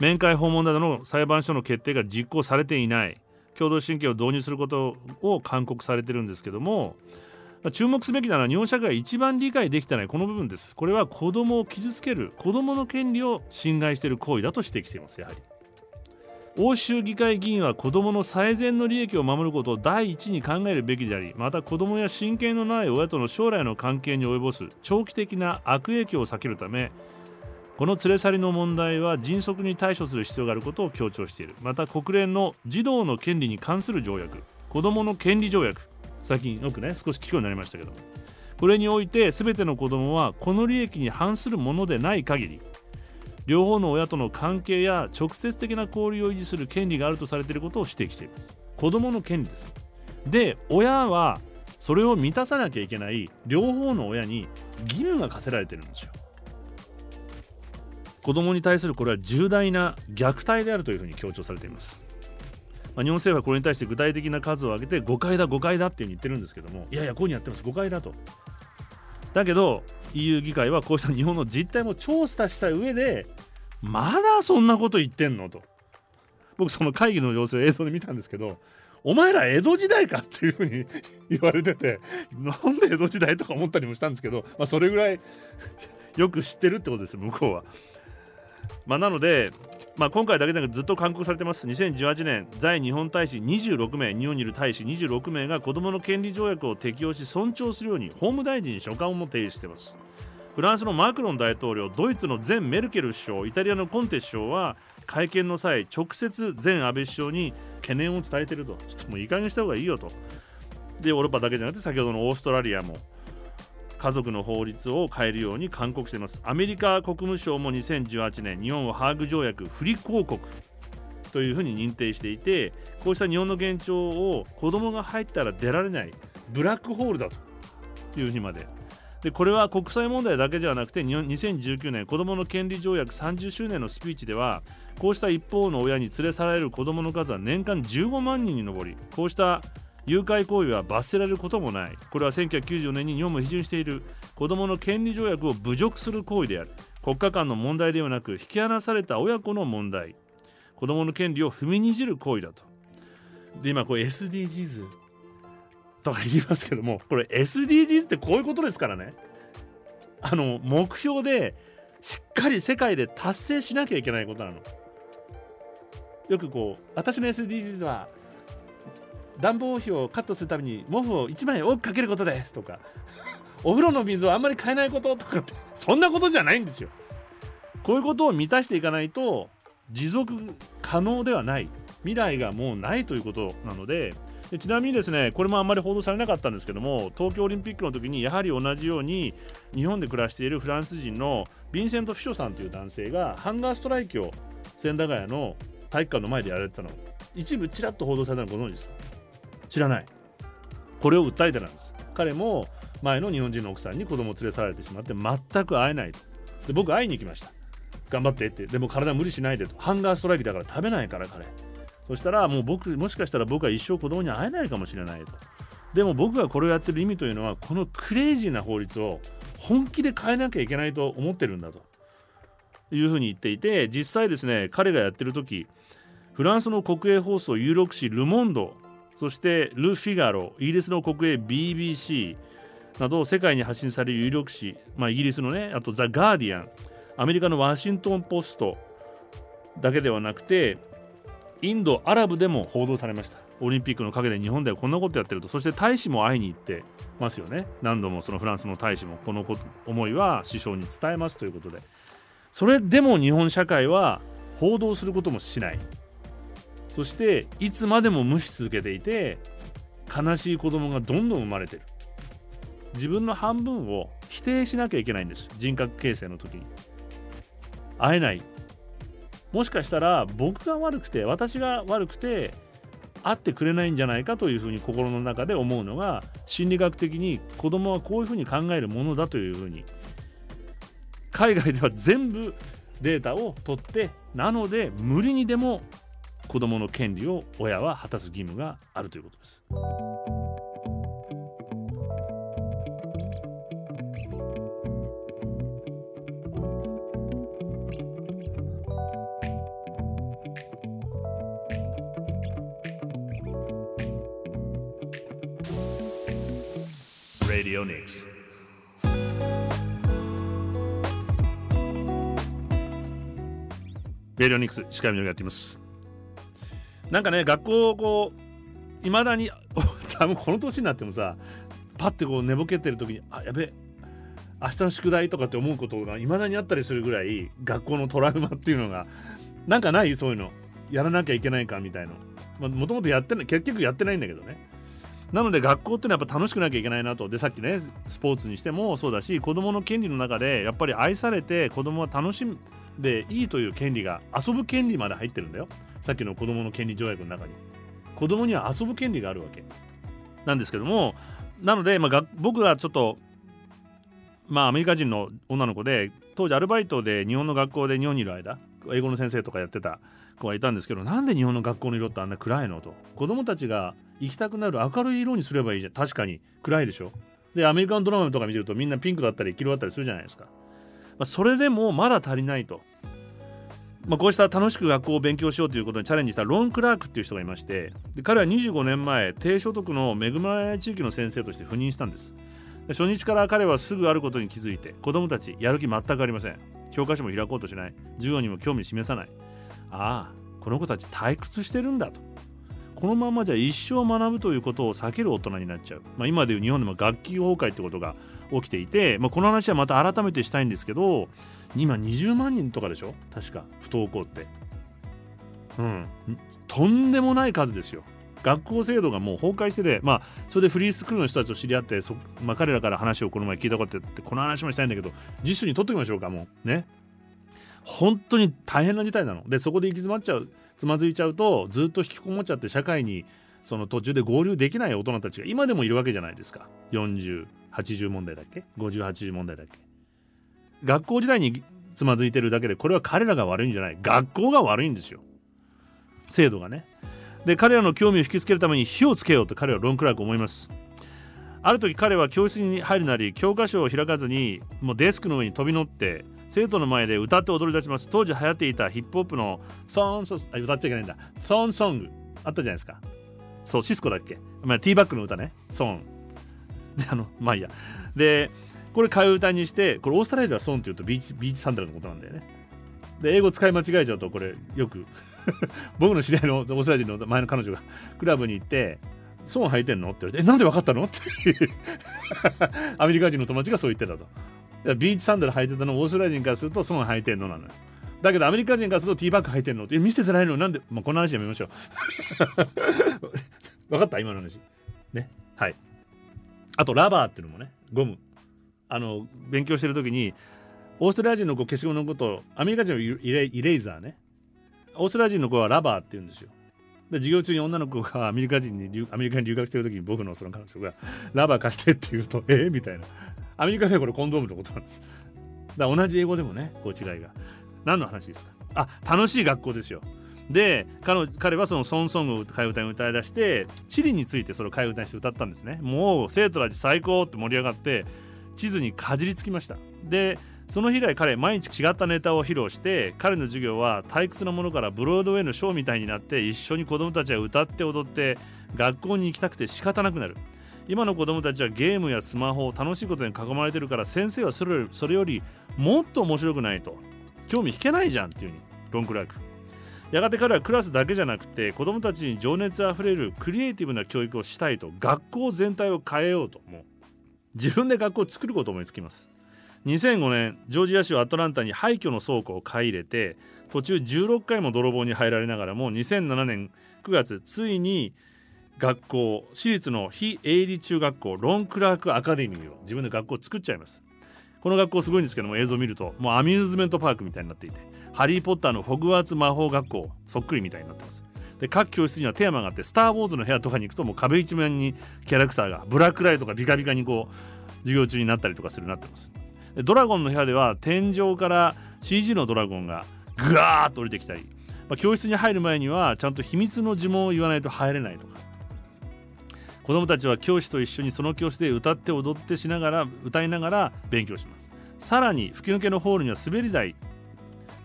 面会訪問などの裁判所の決定が実行されていない共同親権を導入することを勧告されてるんですけども注目すべきなのは日本社会が一番理解できてないこの部分です。これは子供を傷つける子供の権利を侵害している行為だと指摘していますやはり。欧州議会議員は子どもの最善の利益を守ることを第一に考えるべきでありまた子どもや親権のない親との将来の関係に及ぼす長期的な悪影響を避けるためこの連れ去りの問題は迅速に対処する必要があることを強調している。また国連の児童の権利に関する条約子どもの権利条約最近よくね少し聞くようになりましたけどこれにおいて全ての子どもはこの利益に反するものでない限り両方の親との関係や直接的な交流を維持する権利があるとされていることを指摘しています。子供の権利です。で親はそれを満たさなきゃいけない両方の親に義務が課せられてるんですよ。子供に対するこれは重大な虐待であるというふうに強調されています。ま、日本政府はこれに対して具体的な数を挙げて誤解だ誤解だっていうふうに言ってるんですけども。いやいやこういうにやってます。誤解だと。だけど EU 議会はこうした日本の実態も調査した上でまだそんなこと言ってんの？と。僕その会議の様子を映像で見たんですけどお前ら江戸時代かっていうふうに 言われててなんで江戸時代とか思ったりもしたんですけど、まあ、それぐらい よく知ってるってことです向こうは。まあ、なのでまあ、今回だけでなくずっと勧告されてます。2018年在日本大使26名日本にいる大使26名が子どもの権利条約を適用し尊重するように法務大臣に書簡をも提出してます。フランスのマクロン大統領ドイツの前メルケル首相イタリアのコンテ首相は会見の際直接前安倍首相に懸念を伝えていると。ちょっともういい加減した方がいいよと。でヨーロッパだけじゃなくて先ほどのオーストラリアも家族の法律を変えるように勧告しています。アメリカ国務省も2018年日本をハーグ条約不履行国というふうに認定していてこうした日本の現状を子供が入ったら出られないブラックホールだというふうにまで。でこれは国際問題だけではなくて2019年子どもの権利条約30周年のスピーチではこうした一方の親に連れ去られる子どもの数は年間15万人に上りこうした誘拐行為は罰せられることもない。これは1994年に日本も批准している子どもの権利条約を侮辱する行為である。国家間の問題ではなく引き離された親子の問題。子どもの権利を踏みにじる行為だと。で今これ SDGs とか言いますけどもこれ SDGs ってこういうことですからね。あの目標でしっかり世界で達成しなきゃいけないことなの。よくこう私の SDGs は暖房費をカットするために毛布を1枚多くかけることですとかお風呂の水をあんまり変えないこととかってそんなことじゃないんですよ。こういうことを満たしていかないと持続可能ではない。未来がもうないということなのででちなみにですねこれもあんまり報道されなかったんですけども東京オリンピックの時にやはり同じように日本で暮らしているフランス人のヴィンセント・フィショさんという男性がハンガーストライキを千駄ヶ谷の体育館の前でやられてたの。一部ちらっと報道されたのご存知ですか？知らない。これを訴えてなんです。彼も前の日本人の奥さんに子供を連れ去られてしまって全く会えないと。で僕会いに行きました。頑張ってって。でも体無理しないでと。ハンガーストライキだから食べないから彼。そしたらもう僕もしかしたら僕は一生子供に会えないかもしれないと。でも僕がこれをやってる意味というのはこのクレイジーな法律を本気で変えなきゃいけないと思ってるんだと。いうふうに言っていて実際ですね彼がやってる時フランスの国営放送有力紙ル・モンドそしてル・フィガロイギリスの国営 BBC など世界に発信される有力紙、まあ、イギリスのねあとザ・ガーディアンアメリカのワシントン・ポストだけではなくてインドアラブでも報道されました。オリンピックの陰で日本ではこんなことやってると。そして大使も会いに行ってますよね。何度もそのフランスの大使もこのこと思いは首相に伝えますということで。それでも日本社会は報道することもしない。そしていつまでも無視続けていて悲しい子供がどんどん生まれてる。自分の半分を否定しなきゃいけないんです。人格形成の時に。会えない。もしかしたら僕が悪くて私が悪くて会ってくれないんじゃないかというふうに心の中で思うのが心理学的に子供はこういうふうに考えるものだというふうに海外では全部データを取ってなので無理にでも子供の権利を親は果たす義務があるということです。Radio Nix レディオニクス石上がやっています。なんかね学校こういまだに 多分この年になってもさパッてこう寝ぼけてる時にあやべ明日の宿題とかって思うことがいまだにあったりするぐらい学校のトラウマっていうのがなんかない？そういうの。やらなきゃいけないかみたいなもともとやってない結局やってないんだけどね。なので学校っていうのはやっぱ楽しくなきゃいけないなと。でさっきねスポーツにしてもそうだし子どもの権利の中でやっぱり愛されて子どもは楽しんでいいという権利が遊ぶ権利まで入ってるんだよ。さっきの子どもの権利条約の中に。子どもには遊ぶ権利があるわけ。なんですけどもなので、まあ、僕がちょっとまあアメリカ人の女の子で当時アルバイトで日本の学校で日本にいる間英語の先生とかやってた子がいたんですけどなんで日本の学校の色ってあんな暗いのと。子供たちが行きたくなる明るい色にすればいいじゃん。確かに。暗いでしょ。でアメリカンドラマとか見てるとみんなピンクだったり黄色だったりするじゃないですか、まあ、それでもまだ足りないと、まあ、こうした楽しく学校を勉強しようということにチャレンジしたロン・クラークっていう人がいましてで彼は25年前低所得の恵まれない地域の先生として赴任したんです。初日から彼はすぐあることに気づいて子供たちやる気全くありません。教科書も開こうとしない。授業にも興味示さない。ああこの子たち退屈してるんだと。このままじゃ一生学ぶということを避ける大人になっちゃう、まあ、今でいう日本でも学級崩壊ってことが起きていて、まあ、この話はまた改めてしたいんですけど今20万人とかでしょ？確か不登校って。うん。とんでもない数ですよ。学校制度がもう崩壊しててまあそれでフリースクールの人たちと知り合ってそ、まあ、彼らから話をこの前聞いたことあってこの話もしたいんだけど自主に取っておきましょうかもう。ね。本当に大変な事態なの。でそこで行き詰まっちゃう。つまずいちゃうとずっと引きこもっちゃって社会にその途中で合流できない大人たちが今でもいるわけじゃないですか。4080問題だっけ5080問題だっけ。学校時代につまずいてるだけでこれは彼らが悪いんじゃない。学校が悪いんですよ。制度がね。で彼らの興味を引きつけるために火をつけようと彼はロンクラーク思います。ある時彼は教室に入るなり教科書を開かずにもうデスクの上に飛び乗って生徒の前で歌って踊り出します。当時流行っていたヒップホップのソーンソンあ歌っちゃいけないんだ。ソーンソング。あったじゃないですか。そうシスコだっけ、まあ、ティーバックの歌ね。ソーン。であのまあいいや。でこれ替え歌にしてこれオーストラリアではソーンって言うとビーチビーチサンダルのことなんだよね。で英語使い間違えちゃうとこれよく 僕の知り合いのオーストラリア人の前の彼女がクラブに行って「ソーン履いてんの?」って言われて「えなんで分かったの?」って アメリカ人の友達がそう言ってたと。ビーチサンダル履いてたのオーストラリア人からするとソン履いてんのなのよ。だけどアメリカ人からするとティーバッグ履いてんのって見せてないのなんで、まあ、この話やめましょう。分かった？今の話。ね？はい。あとラバーっていうのもねゴム。あの勉強してる時にオーストラリア人の子消しゴムのことアメリカ人のイレイレイザーね。オーストラリア人の子はラバーって言うんですよ。で授業中に女の子がアメリカ人にアメリカに留学してる時に僕のその彼女がラバー貸してって言うとえー、みたいな。アメリカではこれコンドームのことなんです。だ同じ英語でもねこう違いが。何の話ですか？あ楽しい学校ですよ。で彼彼はそのソンソングを替え歌に歌い出して地理についてそれを替え歌にして歌ったんですね。もう生徒たち最高って盛り上がって地図にかじりつきました。でその日以来彼毎日違ったネタを披露して彼の授業は退屈なものからブロードウェイのショーみたいになって一緒に子供たちは歌って踊って学校に行きたくて仕方なくなる。今の子供たちはゲームやスマホを楽しいことに囲まれてるから先生はそれそれよりもっと面白くないと。興味引けないじゃんっていうふうにロンクラーク。やがて彼はクラスだけじゃなくて子供たちに情熱あふれるクリエイティブな教育をしたいと。学校全体を変えようと。もう自分で学校を作ることを思いつきます。2005年ジョージア州アトランタに廃墟の倉庫を買い入れて途中16回も泥棒に入られながらも2007年9月ついに学校私立の非営利中学校ロンクラークアカデミーを自分で学校を作っちゃいます。この学校すごいんですけども映像を見るともうアミューズメントパークみたいになっていてハリー・ポッターのホグワーツ魔法学校そっくりみたいになってます。で各教室にはテーマがあって「スター・ウォーズ」の部屋とかに行くともう壁一面にキャラクターがブラックライトがビカビカにこう授業中になったりとかするになってます。でドラゴンの部屋では天井から CG のドラゴンがグワーッと降りてきたり、まあ、教室に入る前にはちゃんと秘密の呪文を言わないと入れないとか子どもたちは教師と一緒にその教室で歌って踊ってしながら歌いながら勉強します。さらに吹き抜けのホールには滑り台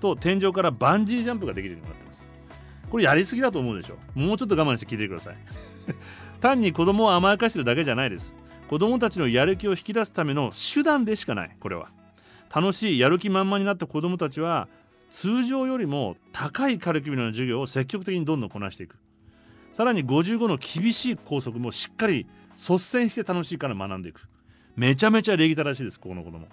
と天井からバンジージャンプができるようになってます。これやりすぎだと思うでしょ。もうちょっと我慢して聞いてください。単に子供を甘やかしてるだけじゃないです。子供たちのやる気を引き出すための手段でしかない。これは。楽しいやる気満々になった子供たちは通常よりも高いカリキュラムの授業を積極的にどんどんこなしていく。さらに55の厳しい校則もしっかり率先して楽しいから学んでいく。めちゃめちゃ礼儀正しいですここの子供。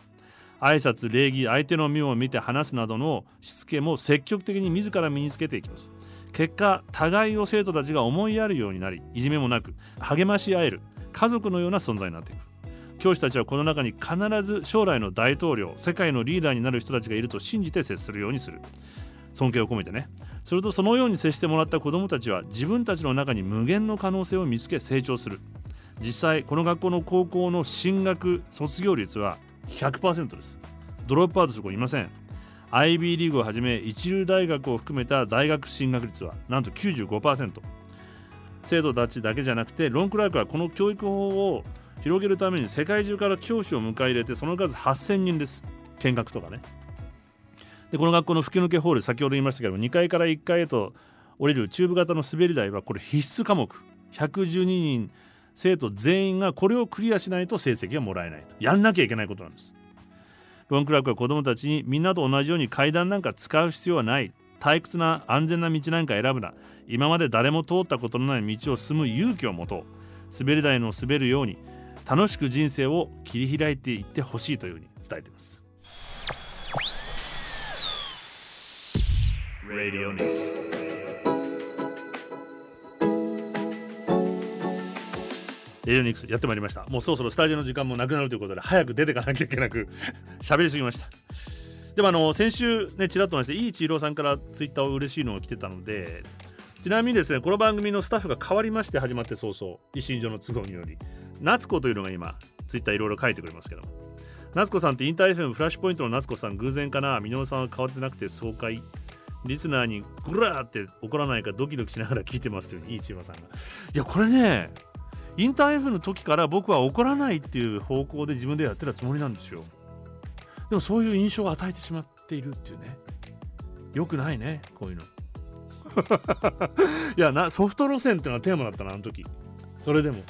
挨拶礼儀相手の目を見て話すなどのしつけも積極的に自ら身につけていきます。結果互いを生徒たちが思いやるようになりいじめもなく励まし合える家族のような存在になっていく。教師たちはこの中に必ず将来の大統領世界のリーダーになる人たちがいると信じて接するようにする。尊敬を込めてね。するとそのように接してもらった子どもたちは自分たちの中に無限の可能性を見つけ成長する。実際この学校の高校の進学卒業率は100%です。ドロップアウトする子いません。IB リーグをはじめ一流大学を含めた大学進学率はなんと95%生徒たちだけじゃなくてロンクラークはこの教育法を広げるために世界中から教師を迎え入れてその数8000人です。見学とかね。でこの学校の吹き抜けホール先ほど言いましたけど2階から1階へと降りるチューブ型の滑り台はこれ必須科目。112人生徒全員がこれをクリアしないと成績がもらえないと。やんなきゃいけないことなんです。ロンクラークは子どもたちにみんなと同じように階段なんか使う必要はない。退屈な安全な道なんか選ぶな。今まで誰も通ったことのない道を進む勇気を持とう。滑り台の滑るように楽しく人生を切り開いていってほしいというふうに伝えています。Radio News. レディオニクスやってまいりました。もうそろそろスタジオの時間もなくなるということで早く出てかなきゃいけなく 喋りすぎました。でもあの先週ねちらっと話していいちいろうさんからツイッターを嬉しいのが来てたのでちなみにですねこの番組のスタッフが変わりまして始まって早々一身上の都合により。夏子というのが今ツイッターいろいろ書いてくれますけど夏子さんってインター FM フラッシュポイントの夏子さん偶然かな箕輪さんは変わってなくて爽快。リスナーにグラーって怒らないかドキドキしながら聞いてますといういいちまさんが。いやこれねインター F の時から僕は怒らないっていう方向で自分でやってたつもりなんですよ。でもそういう印象を与えてしまっているっていうね。よくないねこういうの。いやなソフト路線っていうのはテーマだったなあの時。それでも。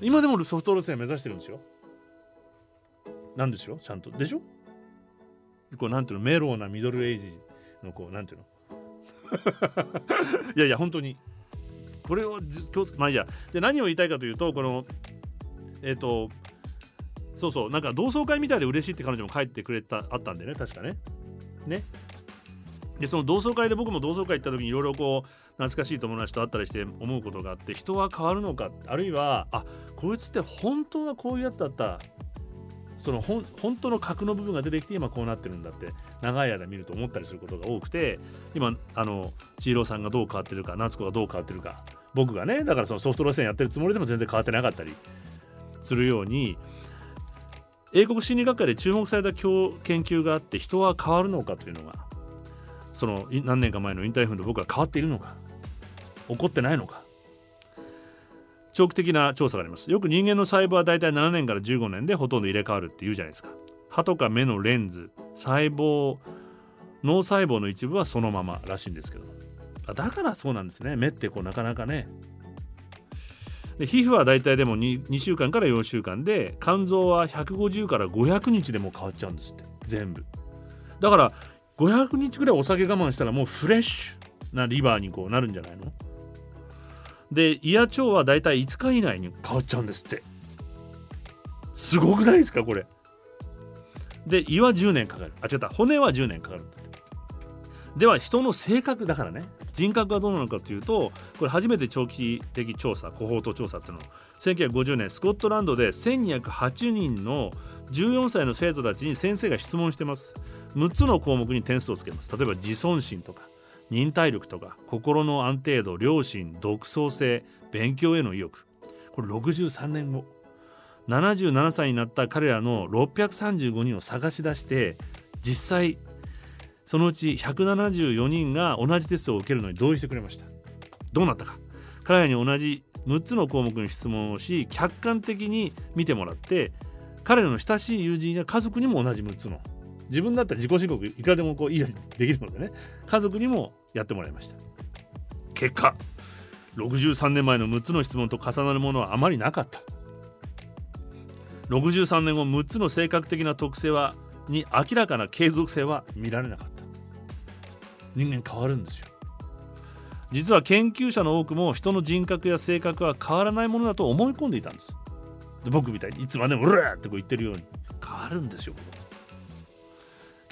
今でもソフト路線目指してるんですよ。なんでしょちゃんと。でしょ？こうなんていうの？メローなミドルエイジのこうなんていうの？いやいや本当に。これを今日まあいいや。で何を言いたいかというとこのえっ、ー、とそうそうなんか同窓会みたいで嬉しいって彼女も帰ってくれたあったんでね確かね。ね。でその同窓会で僕も同窓会行った時にいろいろこう懐かしい友達と会ったりして思うことがあって人は変わるのかあるいはあこいつって本当はこういうやつだった。その本当の核の部分が出てきて今こうなってるんだって長い間見ると思ったりすることが多くて今あの千尋さんがどう変わってるか夏子がどう変わってるか僕がねだからそのソフト路線やってるつもりでも全然変わってなかったりするように英国心理学会で注目された研究があって人は変わるのかというのがその何年か前のインターフンと僕は変わっているのか怒ってないのか長期的な調査があります。よく人間の細胞はだいたい7年から15年でほとんど入れ替わるって言うじゃないですか。歯とか目のレンズ細胞脳細胞の一部はそのままらしいんですけどだからそうなんですね。目ってこうなかなかね。で皮膚はだいたいでも 2, 2週間から4週間で肝臓は150から500日でも変わっちゃうんですって。全部。だから500日ぐらいお酒我慢したらもうフレッシュなリバーにこうなるんじゃないの？で胃や腸はだいたい5日以内に変わっちゃうんですって。すごくないですかこれ。で胃は10年かかる。あ違った。骨は10年かかる。では人の性格だからね。人格はどうなのかというとこれ初めて長期的調査コホート調査っていうの。を1950年スコットランドで1208人の14歳の生徒たちに先生が質問してます。6つの項目に点数をつけます。例えば自尊心とか忍耐力とか心の安定度良心独創性勉強への意欲。これ63年後。77歳になった彼らの635人を探し出して実際そのうち174人が同じテストを受けるのに同意してくれました。どうなったか。彼らに同じ6つの項目に質問をし客観的に見てもらって彼らの親しい友人や家族にも同じ6つの。自分だったら自己申告いくらでもこういいようにできるのでね。家族にもやってもらいました。結果63年前の6つの質問と重なるものはあまりなかった。63年後6つの性格的な特性はに明らかな継続性は見られなかった。人間変わるんですよ。実は研究者の多くも人の人格や性格は変わらないものだと思い込んでいたんです。で僕みたいにいつまでも「うら!」ってこう言ってるように変わるんですよ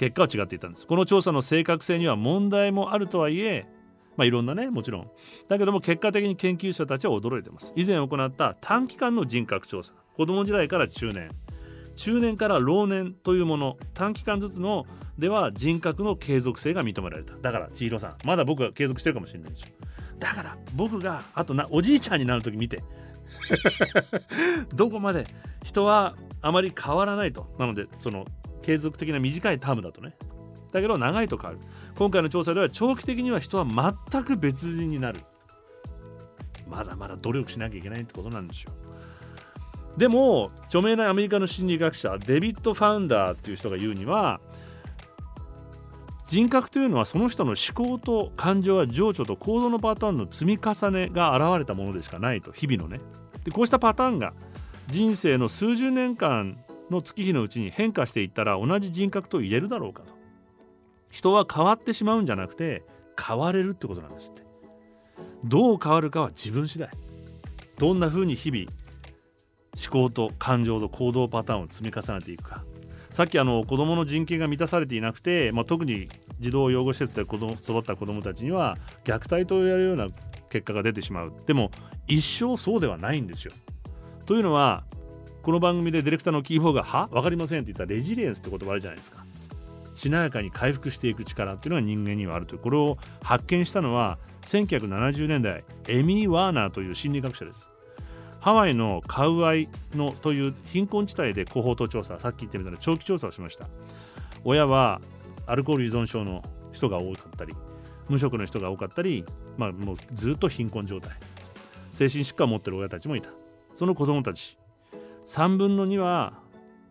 結果は違っていたんです。この調査の正確性には問題もあるとはいえまあ、いろんなねもちろん。だけども結果的に研究者たちは驚いています。以前行った短期間の人格調査。子供時代から中年。中年から老年というもの。短期間ずつのでは人格の継続性が認められた。だから千尋さんまだ僕は継続してるかもしれないんですよだから僕があとなおじいちゃんになる時見て。どこまで人はあまり変わらないと。なのでその継続的な短いタームだとね。だけど長いと変わる。今回の調査では長期的には人は全く別人になる。まだまだ努力しなきゃいけないってことなんですよ。でも著名なアメリカの心理学者デビッド・ファウンダーっていう人が言うには人格というのはその人の思考と感情や情緒と行動のパターンの積み重ねが現れたものでしかないと。日々のね。でこうしたパターンが人生の数十年間の月日のうちに変化していったら同じ人格と言えるだろうかと。人は変わってしまうんじゃなくて変われるってことなんですって。どう変わるかは自分次第。どんな風に日々思考と感情と行動パターンを積み重ねていくか。さっきあの子どもの人権が満たされていなくて、まあ、特に児童養護施設で子供育った子どもたちには虐待と言われるような結果が出てしまう。でも一生そうではないんですよ。というのはこの番組でディレクターのキーボーが「は？分かりません」って言ったらレジリエンスって言葉あるじゃないですか。しなやかに回復していく力っていうのが人間にはあるというこれを発見したのは1970年代エミー・ワーナーという心理学者です。ハワイのカウアイのという貧困地帯でコホート調査さっき言ってみたら長期調査をしました。親はアルコール依存症の人が多かったり無職の人が多かったり、まあ、もうずっと貧困状態。精神疾患を持ってる親たちもいた。その子供たち3分の2は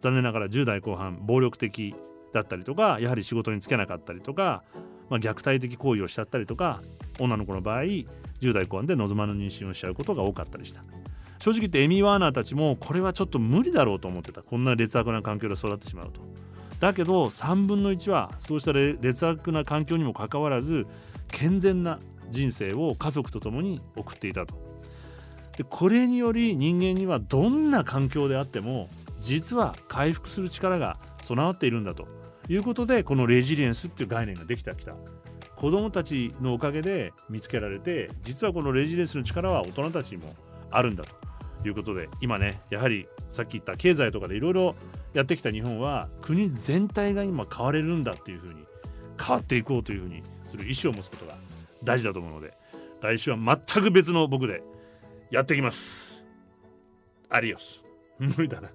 残念ながら10代後半暴力的だったりとかやはり仕事に就けなかったりとか、まあ、虐待的行為をしちゃったりとか女の子の場合10代後半で望まぬ妊娠をしちゃうことが多かったりした。正直言ってエミー・ワーナーたちもこれはちょっと無理だろうと思ってた。こんな劣悪な環境で育ってしまうと。だけど3分の1はそうした劣悪な環境にもかかわらず健全な人生を家族と共に送っていたと。でこれにより人間にはどんな環境であっても実は回復する力が備わっているんだと。いうことでこのレジリエンスっていう概念ができてきた。子どもたちのおかげで見つけられて実はこのレジリエンスの力は大人たちにもあるんだと。いうことで今ねやはりさっき言った経済とかでいろいろやってきた日本は国全体が今変われるんだっていうふうに変わっていこうというふうにする意思を持つことが大事だと思うので来週は全く別の僕でやってきます。アリオス。無理だな。